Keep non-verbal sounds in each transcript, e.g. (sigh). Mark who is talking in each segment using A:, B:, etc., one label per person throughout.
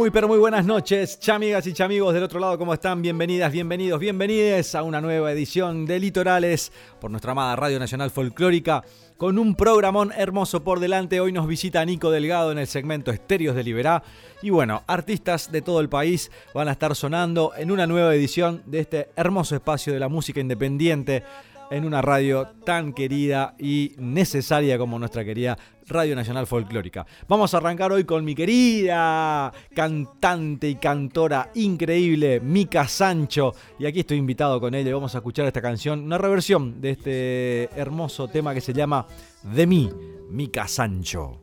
A: Muy pero muy buenas noches, chamigas y chamigos del otro lado, ¿cómo están? Bienvenidas, bienvenidos, bienvenides a una nueva edición de Litorales por nuestra amada Radio Nacional Folclórica con un programón hermoso por delante. Hoy nos visita Nico Delgado en el segmento Estéreos de Liberá. Y bueno, artistas de todo el país van a estar sonando en una nueva edición de este hermoso espacio de la música independiente en una radio tan querida y necesaria como nuestra querida Radio Nacional Folclórica. Vamos a arrancar hoy con mi querida cantante y cantora increíble, Mica Sancho. Y aquí estoy invitado con ella vamos a escuchar esta canción, una reversión de este hermoso tema que se llama De mí, Mica Sancho.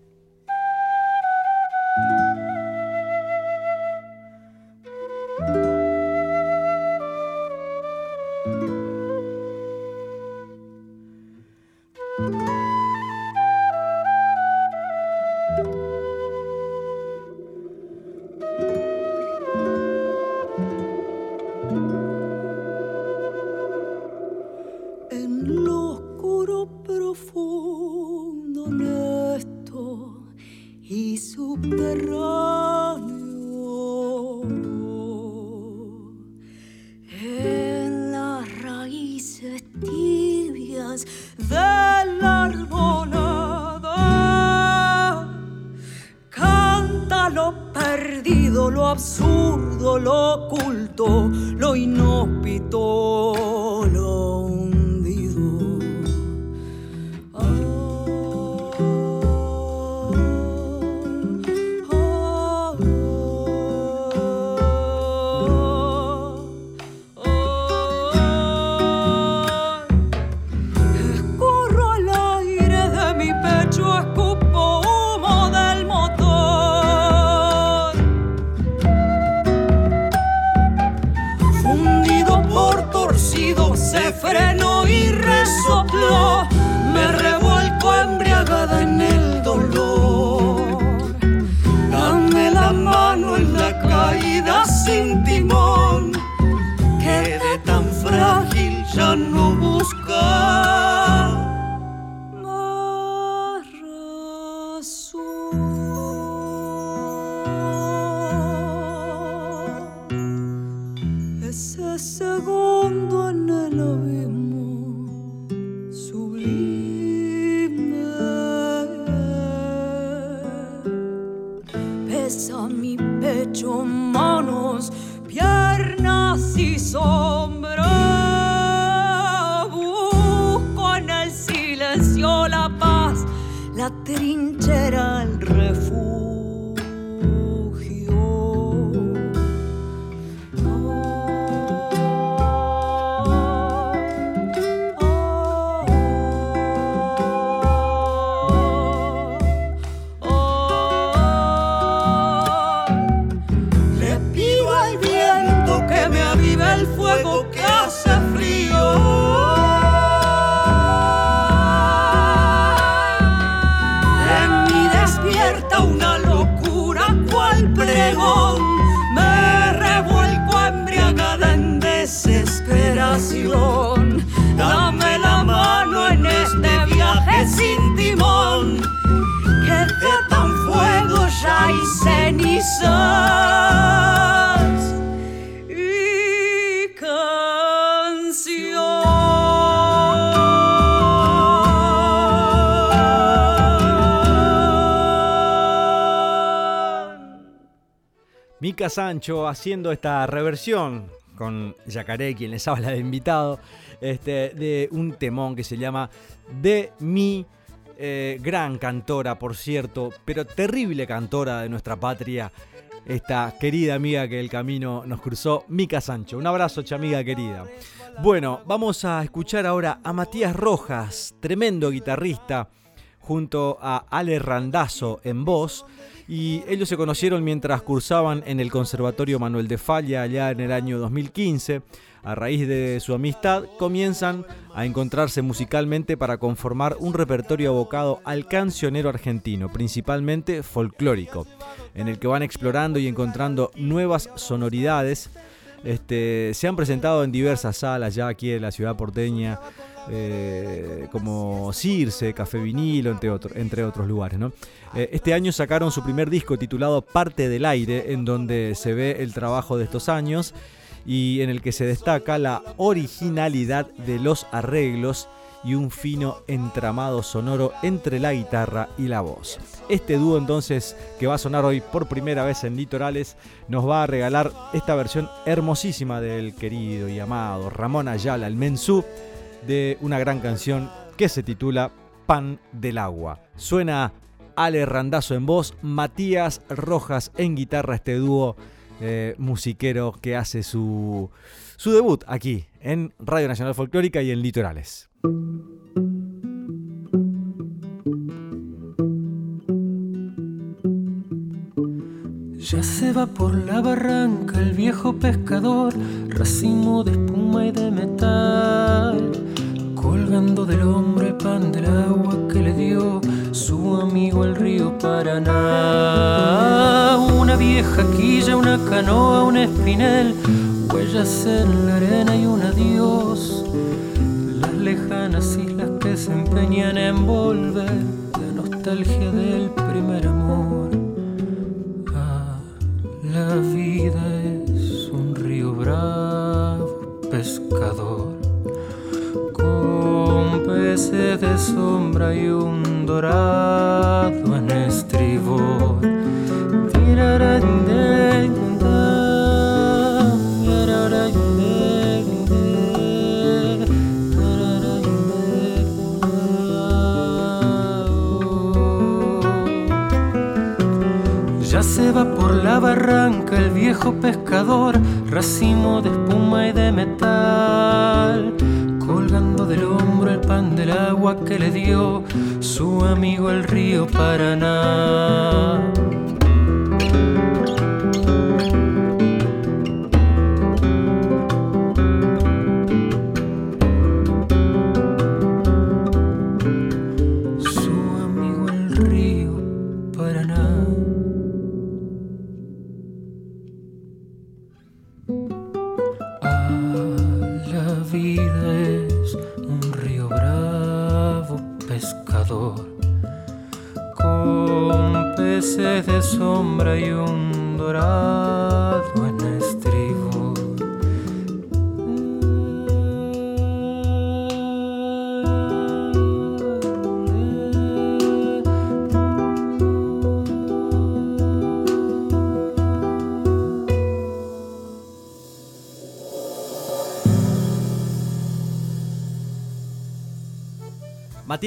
A: Mica Sancho haciendo esta reversión con Yacaré, quien les habla de invitado, este, de un temón que se llama De mi eh, gran cantora, por cierto, pero terrible cantora de nuestra patria, esta querida amiga que el camino nos cruzó, Mica Sancho. Un abrazo, chamiga querida. Bueno, vamos a escuchar ahora a Matías Rojas, tremendo guitarrista
B: junto a Ale Randazo en voz. Y ellos se conocieron mientras cursaban en el Conservatorio Manuel de Falla allá en el año 2015. A raíz de su amistad comienzan a encontrarse musicalmente para conformar un repertorio abocado al cancionero argentino, principalmente folclórico, en el que van explorando y encontrando nuevas sonoridades. Este, se han presentado en diversas salas ya aquí en la ciudad porteña, eh, como Circe, Café Vinilo, entre, otros lugares. Eh, este año sacaron su primer disco titulado Parte del Aire, en donde se ve el trabajo de estos años y en el que se destaca la originalidad de los arreglos y un fino entramado sonoro entre la guitarra y la voz. Este dúo entonces que va a sonar hoy por primera vez en Litorales nos va a regalar esta versión hermosísima del querido y amado Ramón Ayala, el mensú, de una gran canción que se titula Pan del Agua. Suena Ale Randazo en voz, Matías Rojas en guitarra, este dúo eh, musiquero que hace su, su debut aquí en Radio Nacional Folclórica y en Litorales.
C: Ya se va por la barranca el viejo pescador, racimo de espuma y de metal, colgando del hombro el pan del agua que le dio su amigo el río Paraná. Una vieja quilla, una canoa, un espinel, huellas en la arena y un adiós. Las lejanas islas que se empeñan en volver, la nostalgia del primer amor. Ah, la vida es un río bravo, pescador de sombra y un dorado en estribor. Ya se va por la barranca el viejo pescador, racimo de espuma y de metal colgando del hombro el pan del agua que le dio su amigo el río Paraná.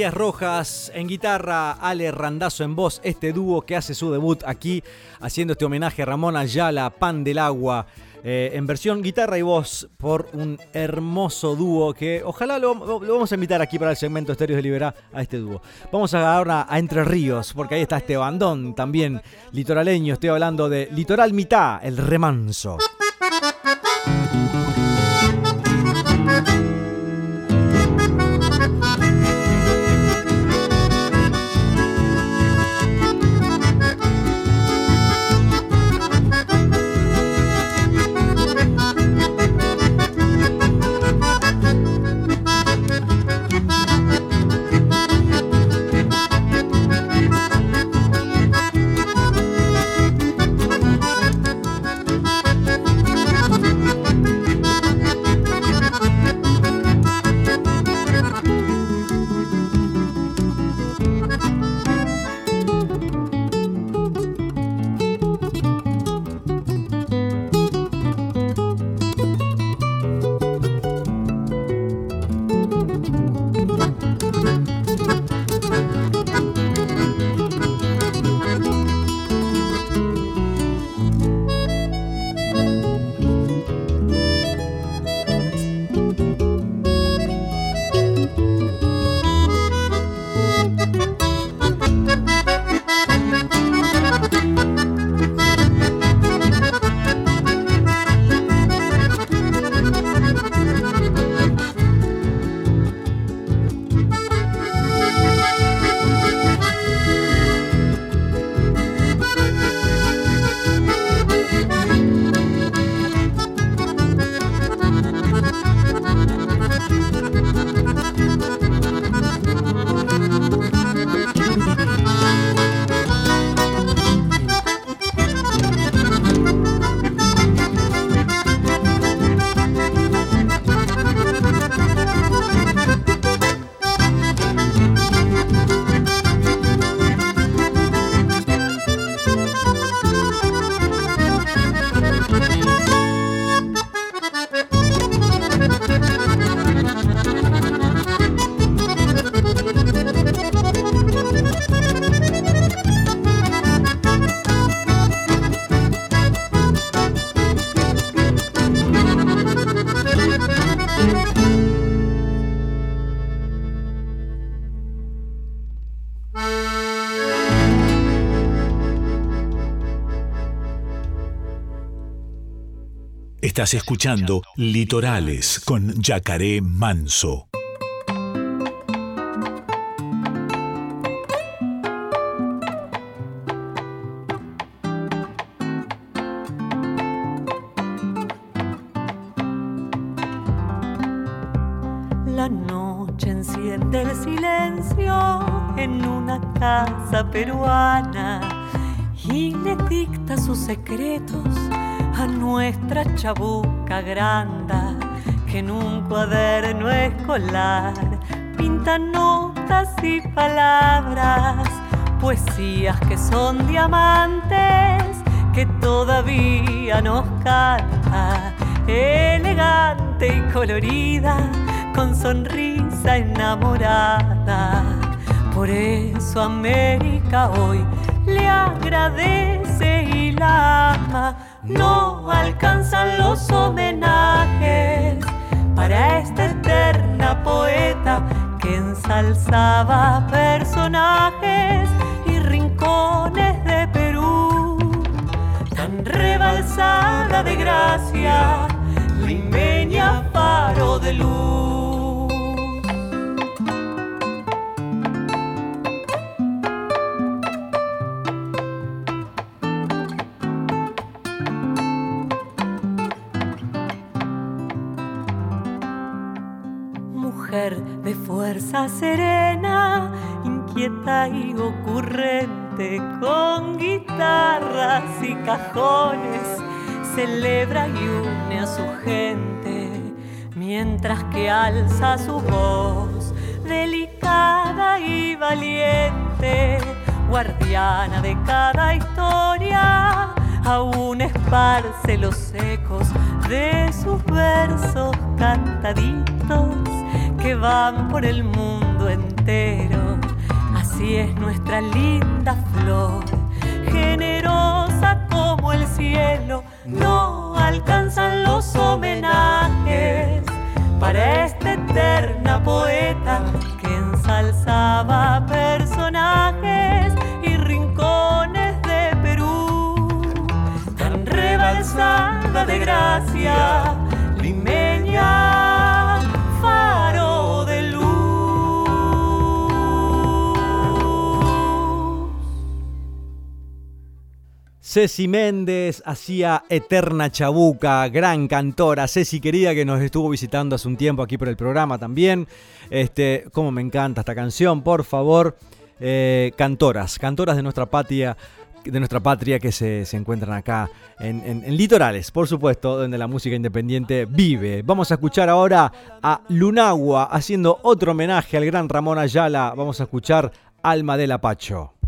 B: Rojas en guitarra, Ale Randazo en voz, este dúo que hace su debut aquí haciendo este homenaje a Ramón Ayala, Pan del Agua, eh, en versión guitarra y voz por un hermoso dúo que ojalá lo, vamos a invitar aquí para el segmento Estéreos de Liberá a este dúo. Vamos ahora a Entre Ríos, porque ahí está este bandón también litoraleño, estoy hablando de Litoral Mitad, el remanso.
D: Estás escuchando Litorales con Yacaré Manso.
E: La noche enciende el silencio en una casa peruana y le dicta sus secretos a nuestra chabuca granda que en un cuaderno escolar pinta notas y palabras, poesías que son diamantes que todavía nos canta, elegante y colorida, con sonrisa enamorada. Por eso América hoy le agradece y la ama no alcanzan los homenajes para esta eterna poeta que ensalzaba personajes y rincones de Perú, tan rebalsada de gracia, limeña faro de luz. Y ocurrente, con guitarras y cajones, celebra y une a su gente, mientras que alza su voz, delicada y valiente, guardiana de cada historia, aún esparce los ecos de sus versos cantaditos que van por el mundo entero. Así es nuestra linda flor, generosa como el cielo. No alcanzan los homenajes para esta eterna poeta que ensalzaba personajes y rincones de Perú. Tan rebalsada de gracia,
B: Ceci Méndez hacía Eterna Chabuca, gran cantora. Ceci querida que nos estuvo visitando hace un tiempo aquí por el programa también. Este, como me encanta esta canción, por favor. Eh, cantoras, cantoras de nuestra patria, de nuestra patria que se, encuentran acá en, en, Litorales, por supuesto, donde la música independiente vive. Vamos a escuchar ahora a Lunagua haciendo otro homenaje al gran Ramón Ayala. Vamos a escuchar Alma del Apacho.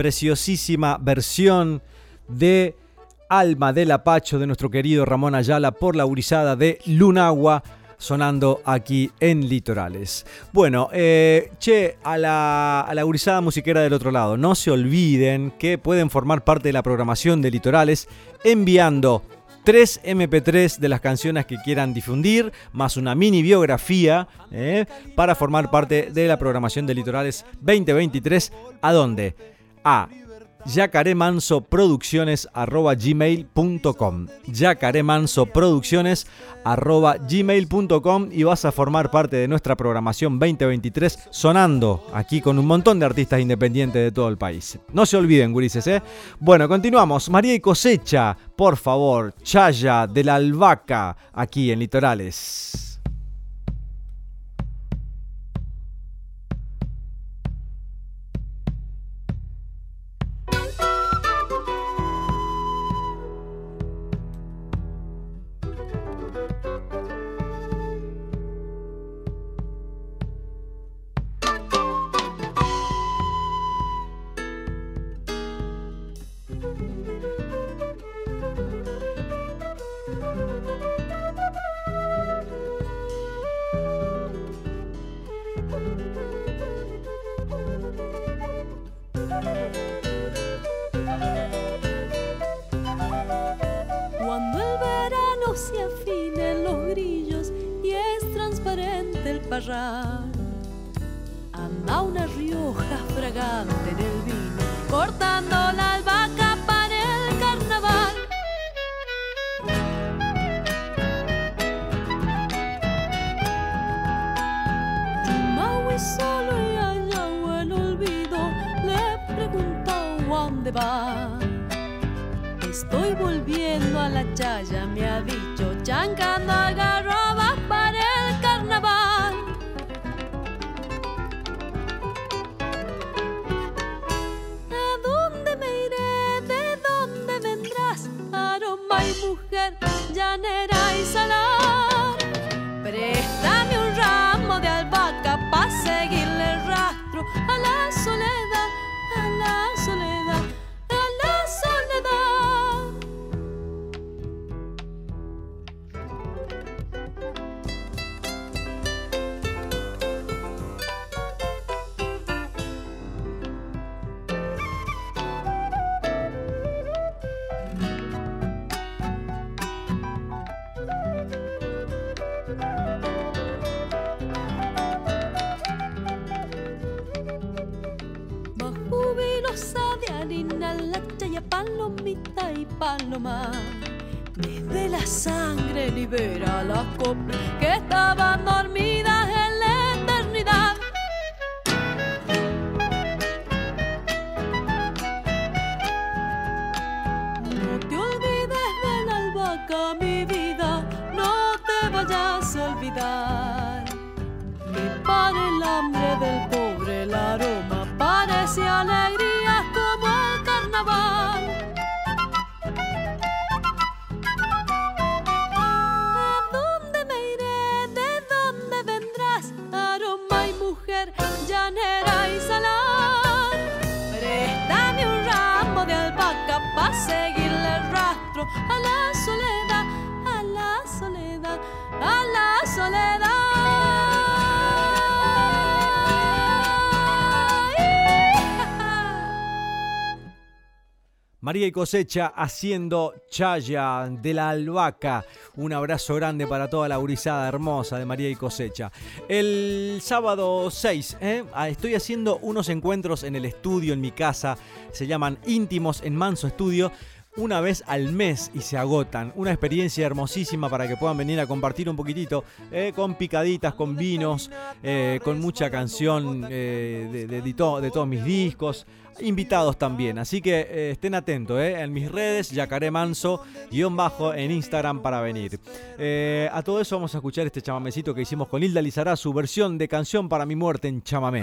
B: Preciosísima versión de Alma del Apacho de nuestro querido Ramón Ayala por la gurizada de Lunagua sonando aquí en Litorales. Bueno, eh, che, a la, a la gurizada musiquera del otro lado, no se olviden que pueden formar parte de la programación de Litorales enviando 3 MP3 de las canciones que quieran difundir, más una mini biografía eh, para formar parte de la programación de Litorales 2023. ¿A dónde? A yacaremansoproducciones.gmail.com yacaremansoproducciones.gmail.com y vas a formar parte de nuestra programación 2023 sonando aquí con un montón de artistas independientes de todo el país. No se olviden, gurises, ¿eh? Bueno, continuamos. María y Cosecha, por favor, Chaya de la Albahaca, aquí en Litorales.
F: Cuando el verano se afina en los grillos y es transparente el parral, anda una rioja fragante en el vino, cortando la Estoy volviendo a la chaya, me ha dicho, chancando algarrobas para el carnaval. ¿A dónde me iré? ¿De dónde vendrás? Aroma y mujer, llanera y salar. Préstame un ramo de albahaca para seguirle el rastro a la soledad,
B: María y Cosecha haciendo chaya de la albahaca. Un abrazo grande para toda la gurizada hermosa de María y Cosecha. El sábado 6 ¿eh? Ah, estoy haciendo unos encuentros en el estudio, en mi casa. Se llaman íntimos en Manso Estudio. Una vez al mes y se agotan. Una experiencia hermosísima para que puedan venir a compartir un poquitito eh, con picaditas, con vinos, eh, con mucha canción eh, de, de- de to- de todos mis discos invitados también. Así que estén atentos en mis redes, Yacaré Manso, guion bajo en Instagram para venir. A todo eso vamos a escuchar este chamamecito que hicimos con Hilda Lizará, su versión de canción para mi muerte en chamamé.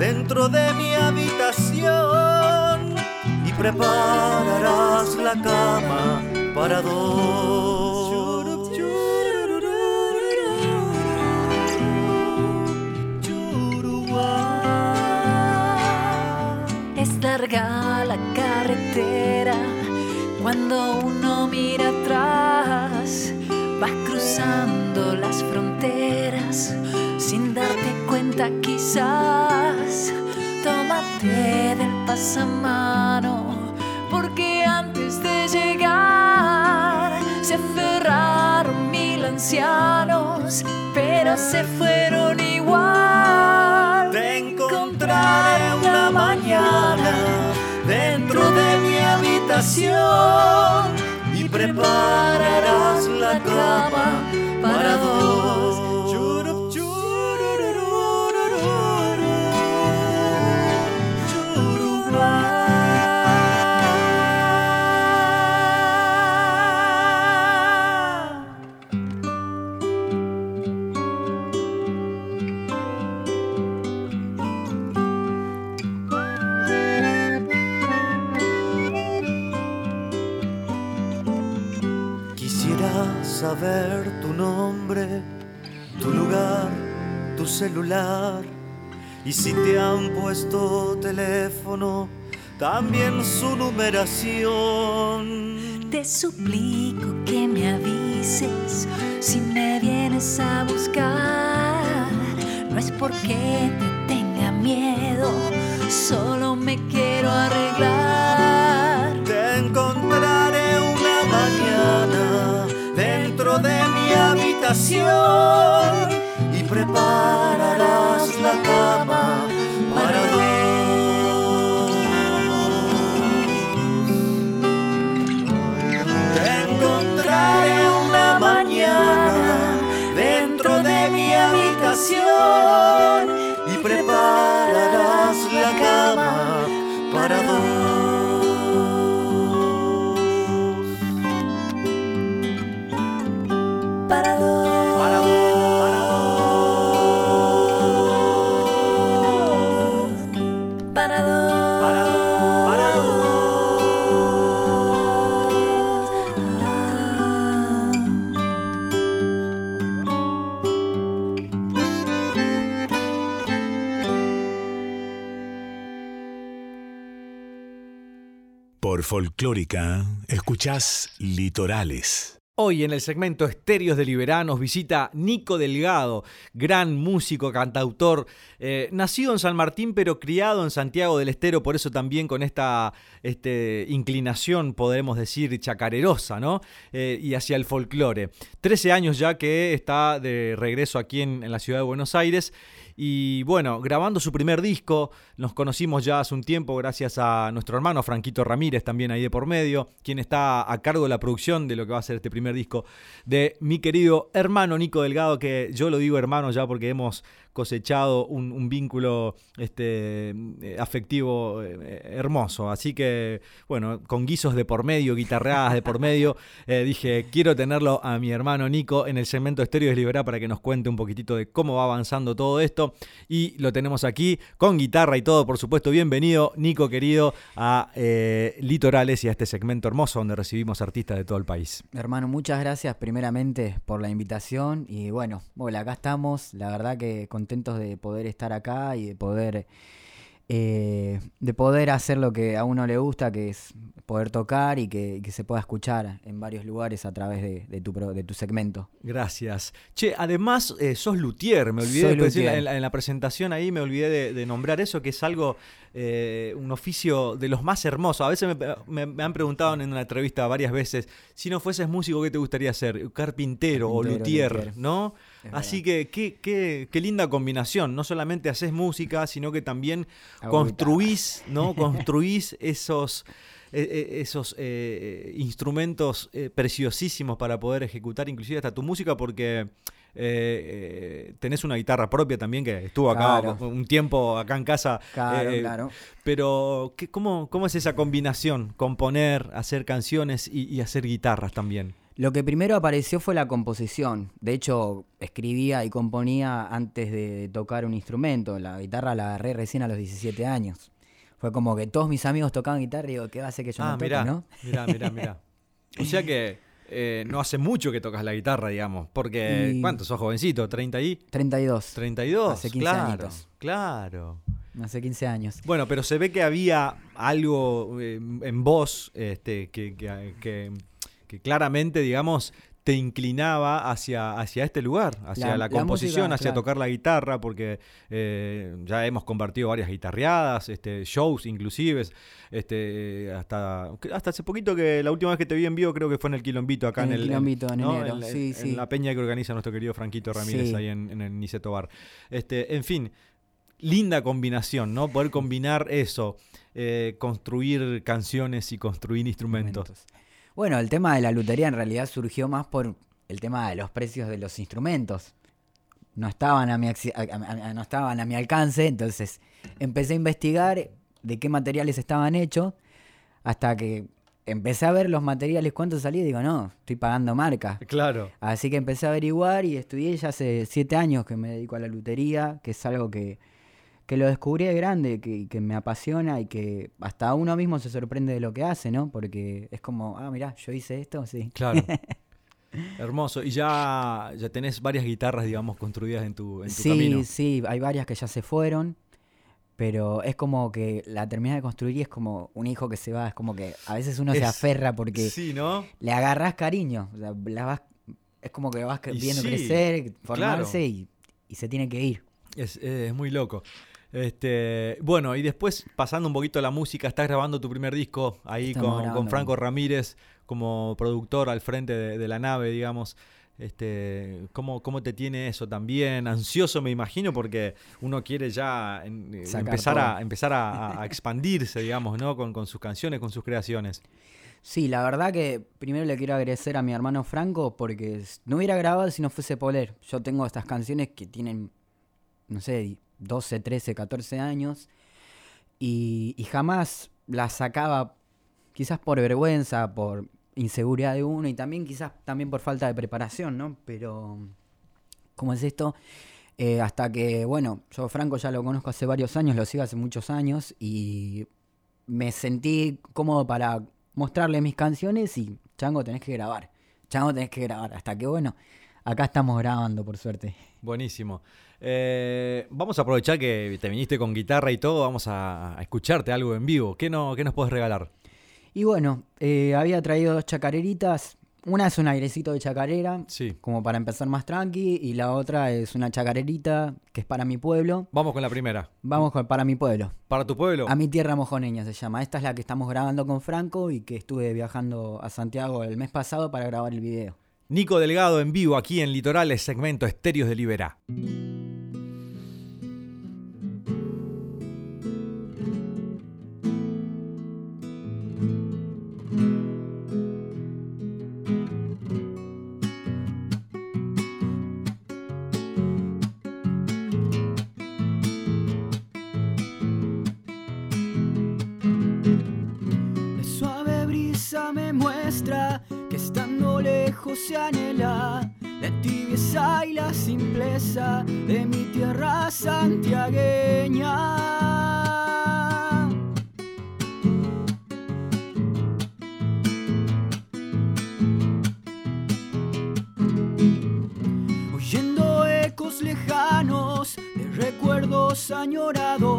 G: dentro de mi habitación y prepararás la cama para dos.
H: Es larga la carretera cuando uno mira atrás. Vas cruzando las fronteras sin darte cuenta quizás. Tómate del pasamano porque antes de llegar se aferraron mil ancianos, pero se fueron igual.
G: Te encontraré una mañana dentro de mi habitación y prepararás la cama para dos. Quisiera saber tu nombre, tu lugar, tu celular. Y si te han puesto teléfono, también su numeración.
I: Te suplico que me avises si me vienes a buscar. No es porque te tenga miedo, solo me quiero
G: habitación
D: Folclórica, escuchás Litorales.
B: Hoy en el segmento Estéreos de Liberá nos visita Nico Delgado, gran músico, cantautor, eh, nacido en San Martín pero criado en Santiago del Estero, por eso también con esta este, inclinación, podemos decir, chacarerosa, ¿no? Eh, y hacia el folclore. Trece años ya que está de regreso aquí en la ciudad de Buenos Aires y bueno, grabando su primer disco, nos conocimos ya hace un tiempo gracias a nuestro hermano Franquito Ramírez, también ahí de por medio, quien está a cargo de la producción de lo que va a ser este primer disco de mi querido hermano Nico Delgado, que yo lo digo hermano ya porque hemos cosechado un, vínculo este, eh, afectivo eh, hermoso. Así que, bueno, con guisos de por medio, guitarreadas de por medio, eh, dije, quiero tenerlo a mi hermano Nico en el segmento Estéreo de Liberá para que nos cuente un poquitito de cómo va avanzando todo esto. Y lo tenemos aquí con guitarra y todo, por supuesto. Bienvenido, Nico querido, a Litorales y a este segmento hermoso donde recibimos artistas de todo el país.
J: Hermano, muchas gracias primeramente por la invitación y bueno, acá estamos, la verdad que contentos de poder estar acá y de poder eh, de poder hacer lo que a uno le gusta, que es poder tocar y que, que se pueda escuchar en varios lugares a través de, de tu, de tu segmento.
B: Gracias. Che, además eh, sos luthier, me olvidé de decir en, la, en la presentación ahí, me olvidé de, de nombrar eso, que es algo, eh, un oficio de los más hermosos. A veces me, me- me han preguntado en una entrevista varias veces, si no fueses músico, ¿qué te gustaría ser? Carpintero, o luthier,
J: luthier.
B: ¿no?
J: Es
B: Así que qué, qué, qué linda combinación. No solamente haces música, sino que también construís, ¿no? (laughs) Construís esos, eh, eh, esos eh, instrumentos eh, preciosísimos para poder ejecutar inclusive hasta tu música porque eh, eh, tenés una guitarra propia también que estuvo acá
J: Claro.
B: un tiempo acá en casa.
J: Claro, claro.
B: Pero ¿qué- cómo, ¿cómo es esa combinación? Componer, hacer canciones y, y hacer guitarras también.
J: Lo que primero apareció fue la composición. De hecho, escribía y componía antes de tocar un instrumento. La guitarra la agarré recién a los 17 años. Fue como que todos mis amigos tocaban guitarra y digo, ¿qué va a hacer que yo
B: ah,
J: no toque,
B: mirá,
J: no?
B: mirá, mirá, mirá. O sea que eh, no hace mucho que tocas la guitarra, digamos. Porque,
J: Y-
B: ¿cuántos sos jovencito? ¿30 y?
J: 32.
B: 32.
J: Hace 15
B: claro,
J: añitos.
B: claro.
J: Hace 15 años.
B: Bueno, pero se ve que había algo eh, en vos este, que, que- que- que claramente, digamos, te inclinaba hacia, hacia este lugar, hacia la,
J: La- la
B: composición,
J: música,
B: hacia
J: claro.
B: tocar la guitarra, porque eh, ya hemos compartido varias guitarreadas, este, shows inclusive, este, hasta, hasta hace poquito que la última vez que te vi en vivo creo que fue en el Quilombito acá en,
J: En el Quilombito, en
B: ¿no?
J: enero,
B: En-
J: sí,
B: en
J: sí.
B: la peña que organiza nuestro querido Franquito Ramírez
J: Sí.
B: ahí en, en el Niceto Bar. Este, en fin, linda combinación, ¿no? Poder combinar eso, eh, construir canciones y construir instrumentos.
J: Bueno, el tema de la lutería en realidad surgió más por el tema de los precios de los instrumentos. No estaban a mi, a- no estaban a mi alcance, entonces empecé a investigar de qué materiales estaban hechos hasta que empecé a ver los materiales, cuánto salía y digo, no, estoy pagando marca.
B: Claro.
J: Así que empecé a averiguar y estudié ya hace siete años que me dedico a la lutería, que es algo que, que lo descubrí de grande, que, que me apasiona y que hasta uno mismo se sorprende de lo que hace, ¿no? Porque es como, ah, mirá, yo hice esto, sí.
B: Claro. (laughs) Hermoso. Y ya, ya tenés varias guitarras, digamos, construidas en tu, en tu
K: Sí,
B: camino.
K: sí, hay varias que ya se fueron, pero es como que la terminás de construir y es como un hijo que se va, es como que a veces uno se aferra porque
B: Sí, ¿no?
K: le agarrás cariño, o sea, la vas, es como que vas viendo
B: sí,
K: crecer, formarse
B: claro.
K: y, y se tiene que ir.
B: Es, es muy loco. Este, bueno, y después pasando un poquito a la música, estás grabando tu primer disco ahí con. Franco Ramírez como productor al frente de, de la nave, digamos. Este, ¿cómo, ¿Cómo te tiene eso también? Ansioso me imagino porque uno quiere ya en- eh, empezar, a, empezar a, a (laughs) expandirse, digamos, ¿no? Con, con sus canciones, con sus creaciones.
K: Sí, la verdad que primero le quiero agradecer a mi hermano Franco porque no hubiera grabado si no fuese Poler. Yo tengo estas canciones que tienen, no sé, 12, 13, 14 años y, jamás las sacaba, quizás por vergüenza, por inseguridad de uno y también quizás también por falta de preparación, ¿no? Pero, ¿cómo es esto? Eh, hasta que, bueno, yo Franco ya lo conozco hace varios años, lo sigo hace muchos años y me sentí cómodo para mostrarle mis canciones y Chango tenés que grabar, Chango tenés que grabar, hasta que bueno, acá estamos grabando por suerte.
B: Buenísimo. Eh, vamos a aprovechar que te viniste con guitarra y todo, vamos a, a escucharte algo en vivo. ¿Qué, no, qué nos puedes regalar?
K: Y bueno, eh, había traído dos chacareritas, una es un airecito de chacarera,
B: Sí.
K: como para empezar más tranqui, y la otra es una chacarerita que es para mi pueblo.
B: Vamos con la primera.
K: Vamos con para mi pueblo.
B: ¿Para tu pueblo?
K: A mi tierra mojoneña se llama. Esta es la que estamos grabando con Franco y que estuve viajando a Santiago el mes pasado para grabar el video.
B: Nico Delgado en vivo aquí en Litorales, segmento Estéreos de Liberá.
J: Que estando lejos se anhela la tibieza y la simpleza de mi tierra santiagueña. Oyendo ecos lejanos de recuerdos añorados,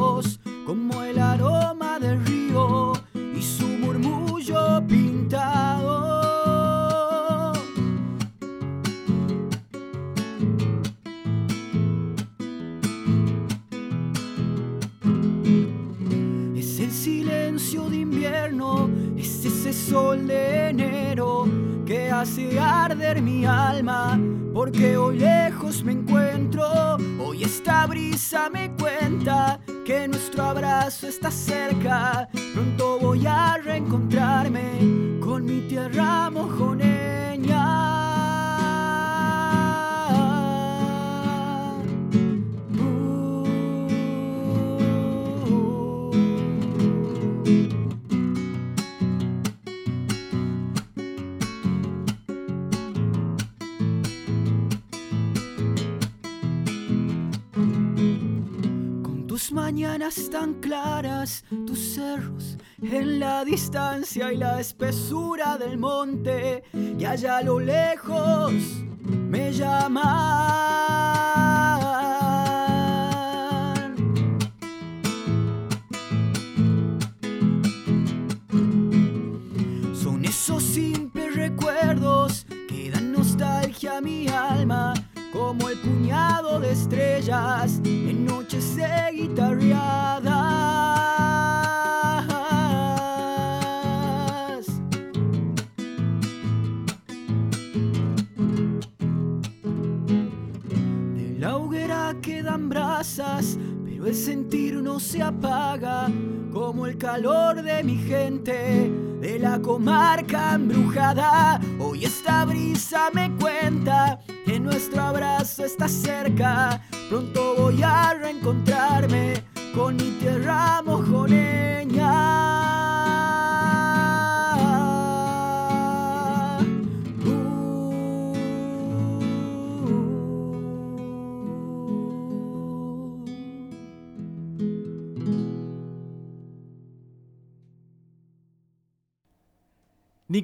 J: us.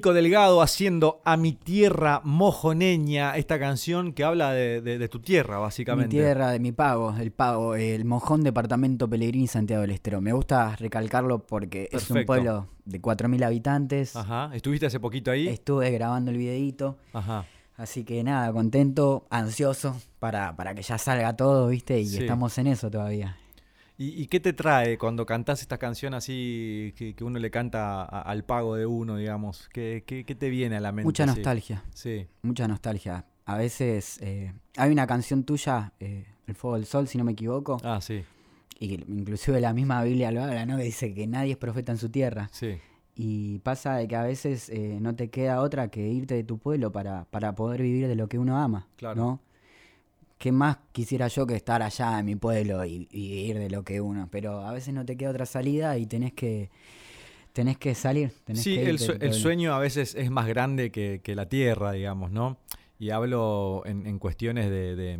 B: Nico Delgado haciendo A mi tierra mojoneña, esta canción que habla de, de- de tu tierra,
J: Mi
B: básicamente.
J: tierra, de mi pago, el pago, el mojón departamento Pellegrini Santiago del Estero. Me gusta recalcarlo porque es un pueblo de 4.000 habitantes.
B: Ajá. ¿Estuviste hace poquito ahí?
J: Estuve grabando el videíto.
B: Ajá.
J: Así que nada, contento, ansioso para, para que ya salga todo, ¿viste? Y
B: Sí.
J: estamos en eso todavía.
B: ¿Y, y qué te trae cuando cantás esta canción así que, que uno le canta a- al pago de uno, digamos? ¿Qué, qué- qué te viene a la mente?
J: Mucha
B: así?
J: nostalgia,
B: Sí.
J: mucha nostalgia. A veces eh, hay una canción tuya, eh, El Fuego del Sol, si no me equivoco,
B: Ah, sí,
J: y inclusive la misma Biblia lo habla, ¿no? Que dice que nadie es profeta en su tierra.
B: sí.
J: Y pasa de que a veces eh, no te queda otra que irte de tu pueblo para, para poder vivir de lo que uno ama,
B: Claro.
J: ¿no? ¿Qué más quisiera yo que estar allá en mi pueblo y, y vivir de lo que uno? Pero a veces no te queda otra salida y tenés que tenés que salir. Tenés
B: Sí,
J: que
B: el,
J: irte
B: sueño a veces es más grande que, que la tierra, digamos, ¿no? Y hablo en, en cuestiones de, de,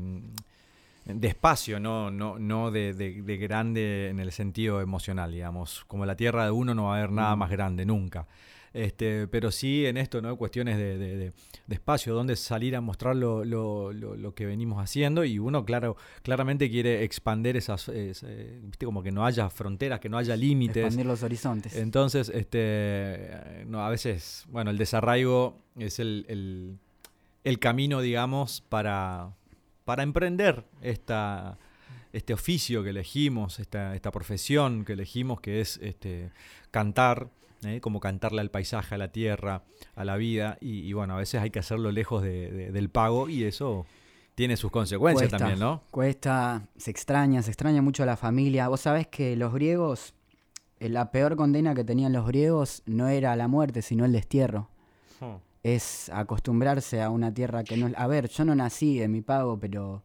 B: de espacio, no, no, no de, de- de grande en el sentido emocional, digamos. Como la tierra de uno no va a haber nada
J: Mm.
B: más grande, nunca. Este, pero sí en esto, ¿no? Cuestiones de, de- de- de espacio, donde salir a mostrar lo, lo- lo- lo que venimos haciendo y uno, claro, claramente quiere expander esas, es, eh, viste, como que no haya fronteras, que no haya límites.
J: Expandir los horizontes.
B: Entonces, este, no, a veces, bueno, el desarraigo es el, el- el camino, digamos, para, para emprender esta, este oficio que elegimos, esta, esta profesión que elegimos, que es este, cantar, ¿eh? como cantarle al paisaje, a la tierra, a la vida, y, y bueno, a veces hay que hacerlo lejos de- de- del pago y eso tiene sus consecuencias
J: Cuesta,
B: también, ¿no?
J: Cuesta, se extraña, se extraña mucho a la familia. Vos sabés que los griegos, eh, la peor condena que tenían los griegos no era la muerte, sino el destierro. es acostumbrarse a una tierra que no es... A ver, yo no nací en mi pago, pero,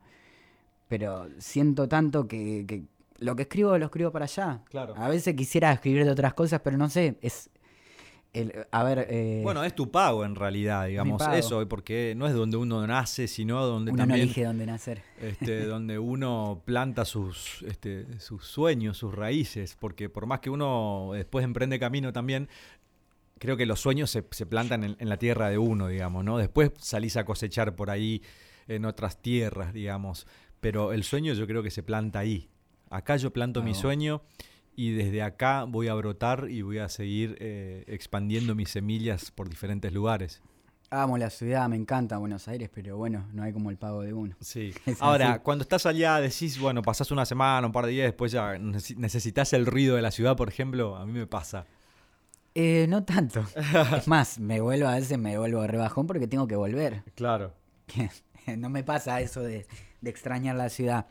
J: pero siento tanto que, que lo que escribo lo escribo para allá.
B: Claro.
J: A veces quisiera escribir de otras cosas, pero no sé, es... El, a ver, eh,
B: Bueno, es tu pago en realidad, digamos, eso, porque no es donde uno nace, sino donde
J: uno no
B: también
J: elige dónde nacer.
B: este, (laughs) donde uno planta sus, este, sus sueños, sus raíces, porque por más que uno después emprende camino también, creo que los sueños se, se plantan en, en la tierra de uno, digamos, ¿no? Después salís a cosechar por ahí en otras tierras, digamos, pero el sueño yo creo que se planta ahí. Acá yo planto mi
J: Bravo.
B: sueño y desde acá voy a brotar y voy a seguir eh, expandiendo mis semillas por diferentes lugares.
J: Amo la ciudad, me encanta Buenos Aires, pero bueno, no hay como el pago de uno.
B: Sí. (laughs)
J: Es
B: Ahora,
J: así.
B: cuando estás allá, decís, bueno, pasás una semana, un par de días, después ya necesi- necesitas el ruido de la ciudad, por ejemplo, a mí me pasa.
J: Eh, no tanto. (laughs) es más, me vuelvo a veces, me vuelvo rebajón porque tengo que volver.
B: Claro. (laughs)
J: no me pasa eso de, de extrañar la ciudad.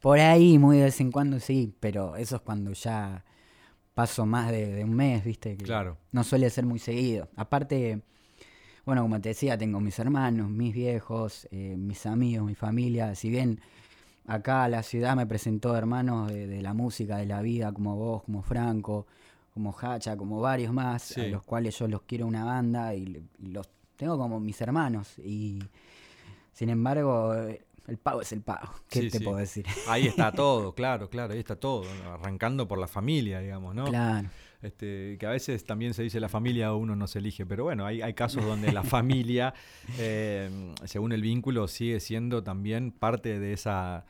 J: Por ahí, muy de vez en cuando sí, pero eso es cuando ya paso más de, de un mes, ¿viste? Que
B: Claro.
J: No suele ser muy seguido. Aparte, bueno, como te decía, tengo mis hermanos, mis viejos, eh, mis amigos, mi familia. Si bien acá la ciudad me presentó hermanos de, de la música, de la vida, como vos, como Franco, como Hacha, como varios más,
B: Sí.
J: a los cuales yo los quiero una banda y, los tengo como mis hermanos. Y sin embargo, el pago es el pago. ¿Qué
B: Sí,
J: te
B: sí.
J: puedo decir?
B: Ahí está (laughs) todo, claro, claro, ahí está todo, arrancando por la familia, digamos, ¿no?
J: Claro.
B: Este, que a veces también se dice la familia uno no se elige, pero bueno, hay, hay casos donde la familia, (laughs) eh, según el vínculo, sigue siendo también parte de esa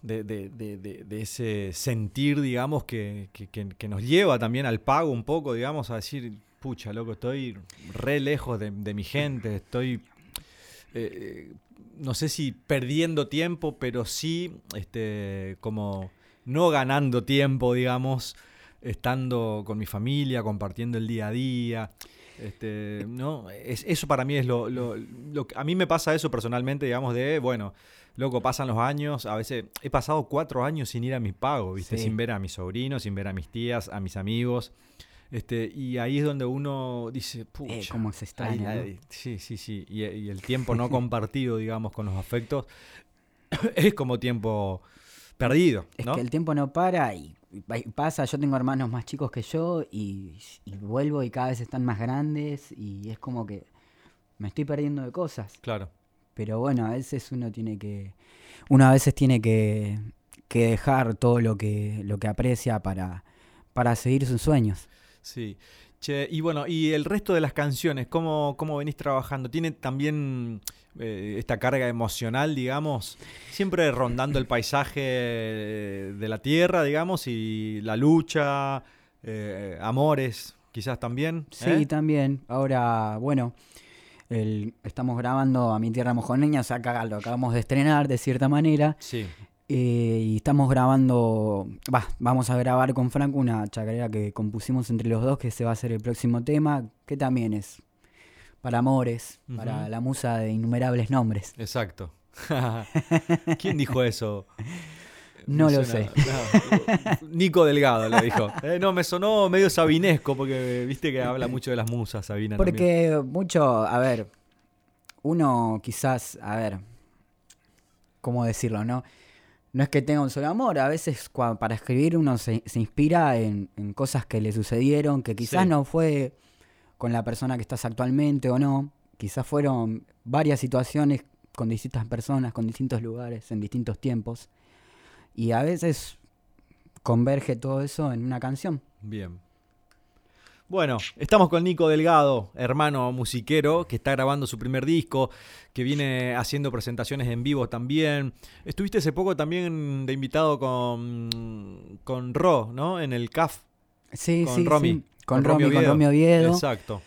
B: de, de- de- de- ese sentir, digamos, que, que- nos lleva también al pago un poco, digamos, a decir, pucha, loco, estoy re lejos de, de mi gente, estoy, eh, no sé si perdiendo tiempo, pero sí, este, como no ganando tiempo, digamos, estando con mi familia, compartiendo el día a día. Este, ¿no? Es, eso para mí es lo, lo- lo que- A mí me pasa eso personalmente, digamos, de, bueno, loco, pasan los años, a veces he pasado cuatro años sin ir a mi pago, ¿viste?
J: Sí.
B: Sin ver a mis sobrinos, sin ver a mis tías, a mis amigos. Este, y ahí es donde uno dice, pucha.
J: Eh, cómo se extraña,
B: ahí-
J: ¿no?
B: ahí- sí, sí, sí. Y, y el tiempo no (laughs) compartido, digamos, con los afectos, (coughs) es como tiempo perdido,
J: Es que el tiempo no para y, y pasa, yo tengo hermanos más chicos que yo y, y vuelvo y cada vez están más grandes y es como que me estoy perdiendo de cosas.
B: Claro.
J: Pero bueno, a veces uno tiene que, uno a veces tiene que, que dejar todo lo que, lo que aprecia para, para seguir sus sueños.
B: Sí. Che, y bueno, y el resto de las canciones, ¿cómo, cómo venís trabajando? ¿Tiene también eh, esta carga emocional, digamos? Siempre rondando el paisaje de la tierra, digamos, y la lucha, eh, amores, quizás también.
J: Sí,
B: ¿eh?
J: también. Ahora, bueno, el- estamos grabando a mi tierra mojoneña, o sea, acá lo acabamos de estrenar de cierta manera.
B: Sí.
J: Eh, y estamos grabando, va, vamos a grabar con Franco una chacarera que compusimos entre los dos, que se va a hacer el próximo tema, que también es para amores, para la musa de innumerables nombres.
B: Exacto. (laughs) ¿Quién dijo eso?
J: No lo sé.
B: no, Nico Delgado lo dijo. (laughs) Eh, no, me sonó medio sabinesco porque viste que habla mucho de las musas, Sabina. también.
J: Porque mucho, a ver, uno quizás, a ver, ¿cómo decirlo, no? No es que tenga un solo amor, a veces cua- para escribir uno se, se inspira en, en cosas que le sucedieron, que quizás
B: Sí.
J: no fue con la persona que estás actualmente o no, quizás fueron varias situaciones con distintas personas, con distintos lugares, en distintos tiempos, y a veces converge todo eso en una canción.
B: Bien. Bueno, estamos con Nico Delgado, hermano musiquero, que está grabando su primer disco, que viene haciendo presentaciones en vivo también. Estuviste hace poco también de invitado con, con Ro, ¿no? En el CAF.
J: Sí,
B: Con
J: sí,
B: Romy.
J: sí. Con,
B: Con Romy
J: Romy, con. Romy Oviedo.
B: Exacto.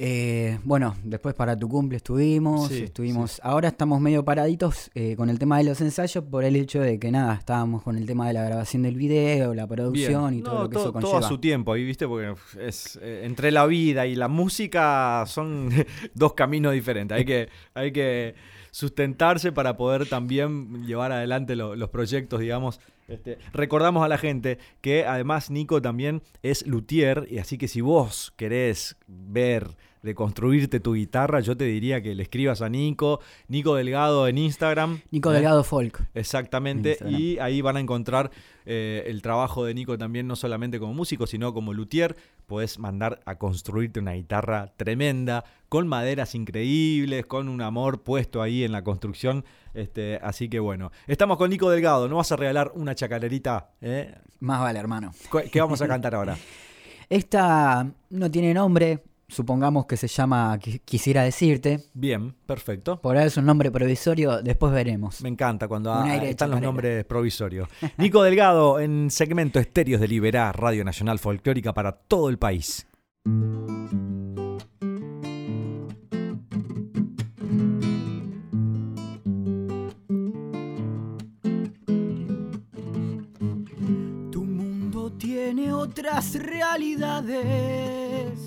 J: Eh, bueno, después para tu cumple estuvimos,
B: Sí,
J: estuvimos. Ahora estamos medio paraditos eh, con el tema de los ensayos por el hecho de que nada, estábamos con el tema de la grabación del video, la producción
B: Bien.
J: y todo
B: No,
J: lo que eso
B: todo
J: conlleva.
B: a su tiempo, ahí viste, porque es eh, entre la vida y la música son (laughs) dos caminos diferentes. Hay que, hay que sustentarse para poder también llevar adelante lo- los proyectos, digamos. Este, recordamos a la gente que además Nico también es luthier, y así que si vos querés ver de construirte tu guitarra, yo te diría que le escribas a Nico, Nico Delgado en Instagram.
J: Nico
B: ¿eh?
J: Delgado Folk.
B: Exactamente,
J: Instagram.
B: y ahí van a encontrar eh, el trabajo de Nico también, no solamente como músico, sino como luthier. Podés mandar a construirte una guitarra tremenda, con maderas increíbles, con un amor puesto ahí en la construcción. Este, así que bueno, estamos con Nico Delgado, ¿no vas a regalar una chacarerita? eh?
J: Más vale, hermano.
B: ¿Cu- ¿Qué vamos a cantar ahora? (laughs)
J: Esta no tiene nombre, supongamos que se llama Qui- Quisiera decirte.
B: Bien, perfecto.
J: Por ahora es un nombre provisorio, después veremos.
B: Me encanta cuando están los nombres provisorios. (laughs) Nico Delgado en segmento Estéreos de Liberá, Radio Nacional Folclórica para todo el país.
L: Otras realidades,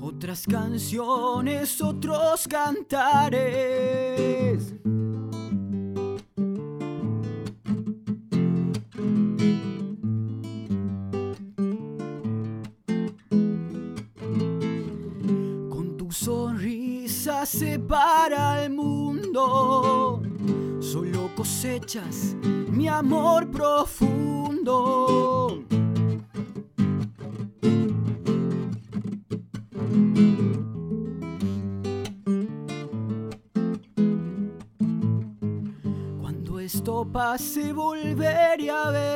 L: otras canciones, otros cantares. Con tu sonrisa separa el mundo, solo cosechas mi amor profundo. Pase volveré a verte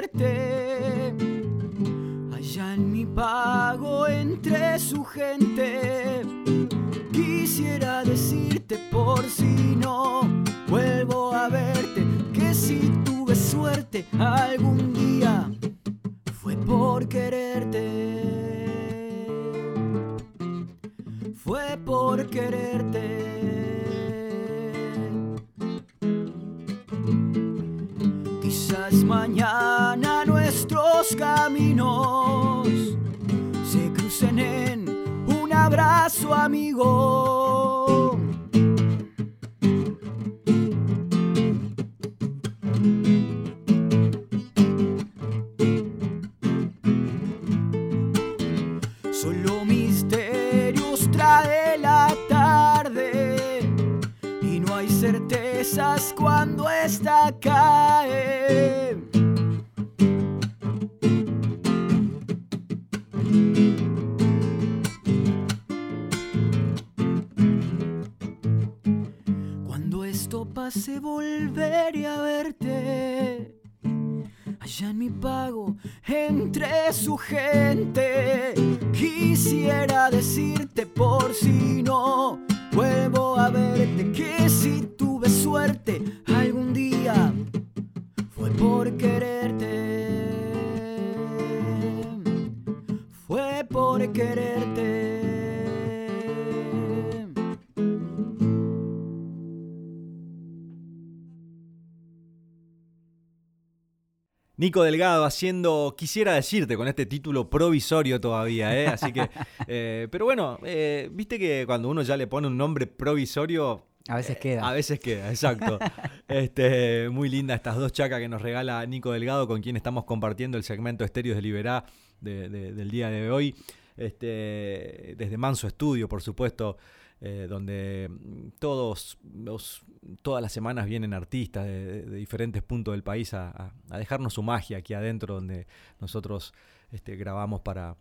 B: Nico Delgado haciendo, quisiera decirte, con este título provisorio todavía, ¿eh? Así que, (laughs) eh, pero bueno, eh, viste que cuando uno ya le pone un nombre provisorio,
J: A veces queda.
B: a veces queda, exacto. (laughs) Este, muy linda estas dos chacas que nos regala Nico Delgado, con quien estamos compartiendo el segmento Estéreos de Liberá de- de- del día de hoy. Este, desde Manso Estudio, por supuesto, eh, donde mm, todos los- todas las semanas vienen artistas de, diferentes puntos del país a, dejarnos su magia aquí adentro, donde nosotros este, grabamos para,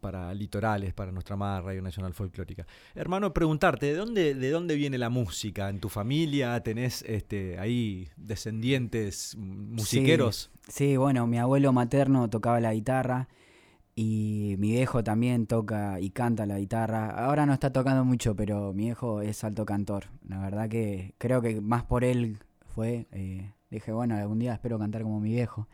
B: para litorales, para nuestra amada Radio Nacional Folclórica. Hermano, preguntarte, ¿de dónde, de dónde viene la música? ¿En tu familia tenés este, ahí descendientes mm, musiqueros?
J: Sí, sí, bueno, mi abuelo materno tocaba la guitarra y mi viejo también toca y canta la guitarra. Ahora no está tocando mucho, pero mi viejo es alto cantor. La verdad que creo que más por él fue. eh, dije, bueno, algún día espero cantar como mi viejo.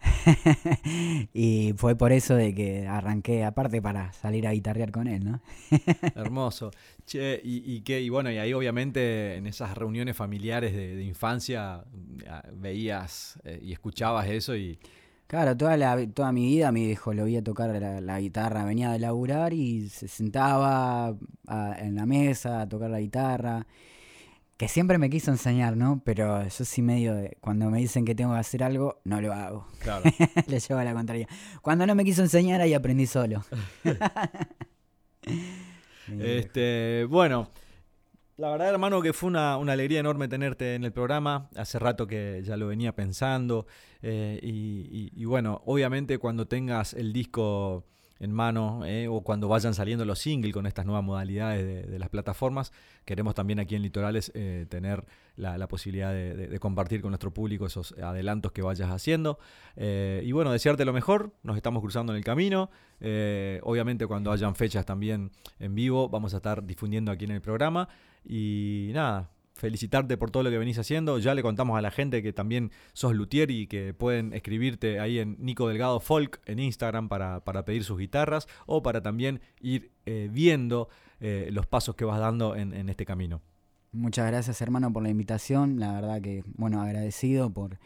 J: (laughs) y fue por eso de que arranqué, aparte para salir a guitarrear con él, ¿no? (laughs)
B: Hermoso. Che, y, y y bueno, y ahí obviamente en esas reuniones familiares de, de infancia ah, veías eh, y escuchabas eso y
J: Claro, toda, la, toda mi vida mi viejo lo veía tocar la, la guitarra, venía de laburar y se sentaba a- en la mesa a tocar la guitarra, que siempre me quiso enseñar, ¿no? Pero yo sí medio de, cuando me dicen que tengo que hacer algo, no lo hago.
B: claro. (laughs)
J: Le llevo a la contraria. Cuando no me quiso enseñar, ahí aprendí solo. (laughs) (laughs)
B: Este, bueno, la verdad, hermano, que fue una, alegría enorme tenerte en el programa. Hace rato que ya lo venía pensando. eh, y, bueno, obviamente cuando tengas el disco en mano eh, o cuando vayan saliendo los singles con estas nuevas modalidades de, las plataformas, queremos también aquí en Litorales eh, tener la, posibilidad de, compartir con nuestro público esos adelantos que vayas haciendo. Y bueno, desearte lo mejor. Nos estamos cruzando en el camino. Obviamente cuando hayan fechas también en vivo vamos a estar difundiendo aquí en el programa. Y nada, felicitarte por todo lo que venís haciendo. Ya le contamos a la gente que también sos luthier y que pueden escribirte ahí en Nico Delgado Folk en Instagram para, para pedir sus guitarras o para también ir eh, viendo eh, los pasos que vas dando en, en este camino.
J: Muchas gracias, hermano, por la invitación. La verdad que, bueno, agradecido por,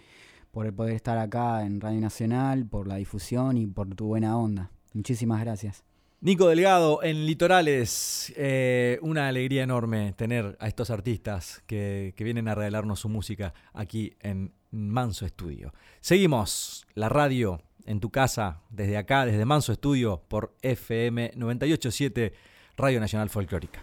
J: por poder estar acá en Radio Nacional, por la difusión y por tu buena onda. Muchísimas gracias.
B: Nico Delgado en Litorales, eh, una alegría enorme tener a estos artistas que, que vienen a regalarnos su música aquí en Manso Estudio. Seguimos la radio en tu casa, desde acá, desde Manso Estudio, por FM 987, Radio Nacional Folclórica.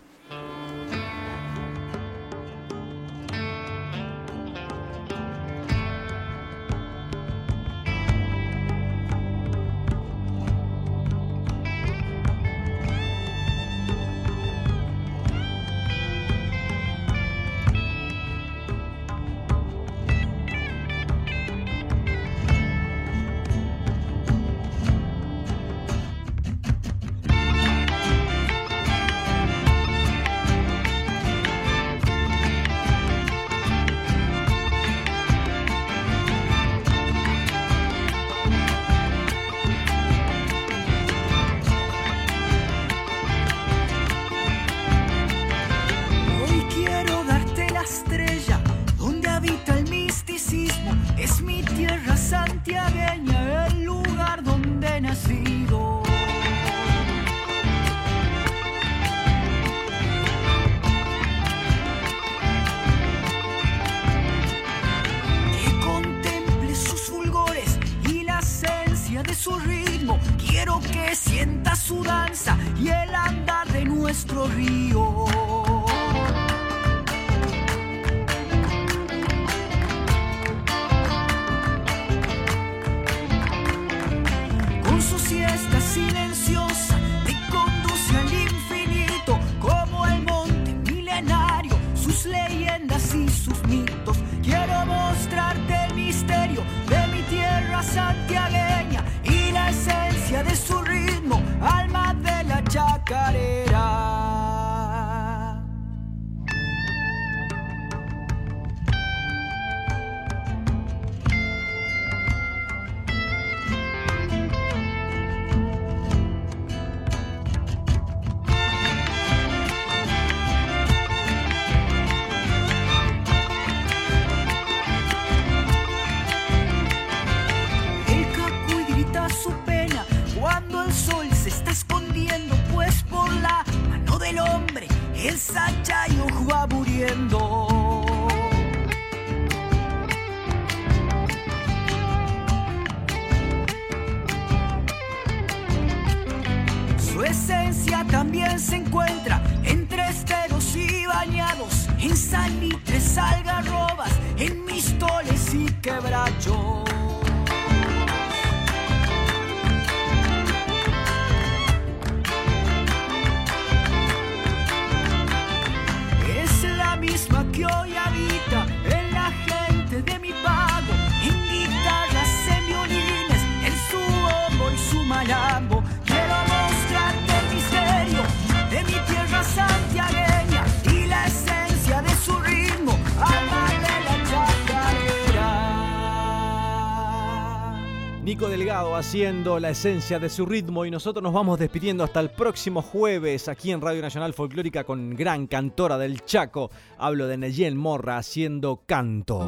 B: Haciendo la esencia de su ritmo y nosotros nos vamos despidiendo hasta el próximo jueves aquí en Radio Nacional Folclórica con gran cantora del Chaco. Hablo de Neyel Morra haciendo canto.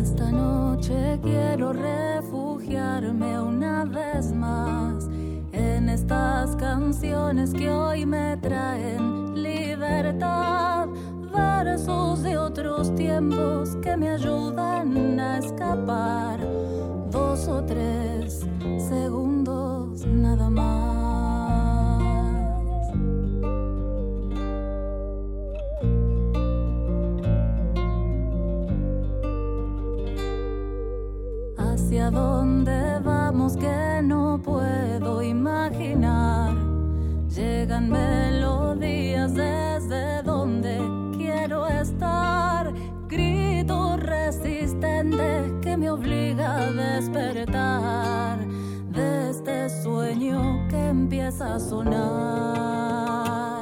H: Esta noche quiero refugiarme una vez más en estas canciones que hoy me traen libertad. Versos de otros tiempos que me ayudan a escapar. Dos o tres segundos nada más. ¿Hacia dónde vamos que no puedo imaginar? Llegan obliga a despertar de este sueño que empieza a sonar.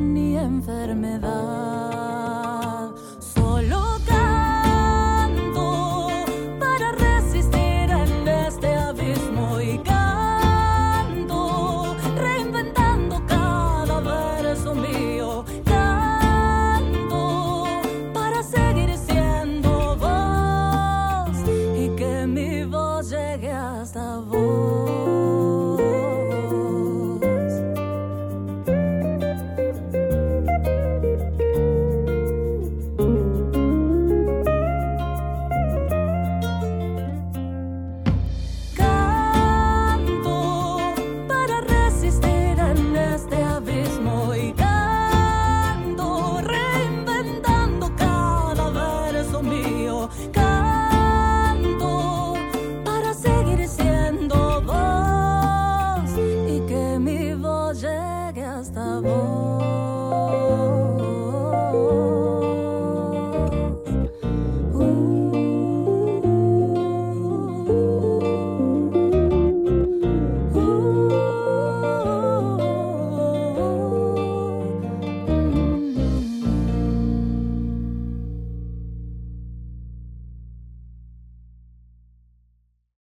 H: Ni enfermedad.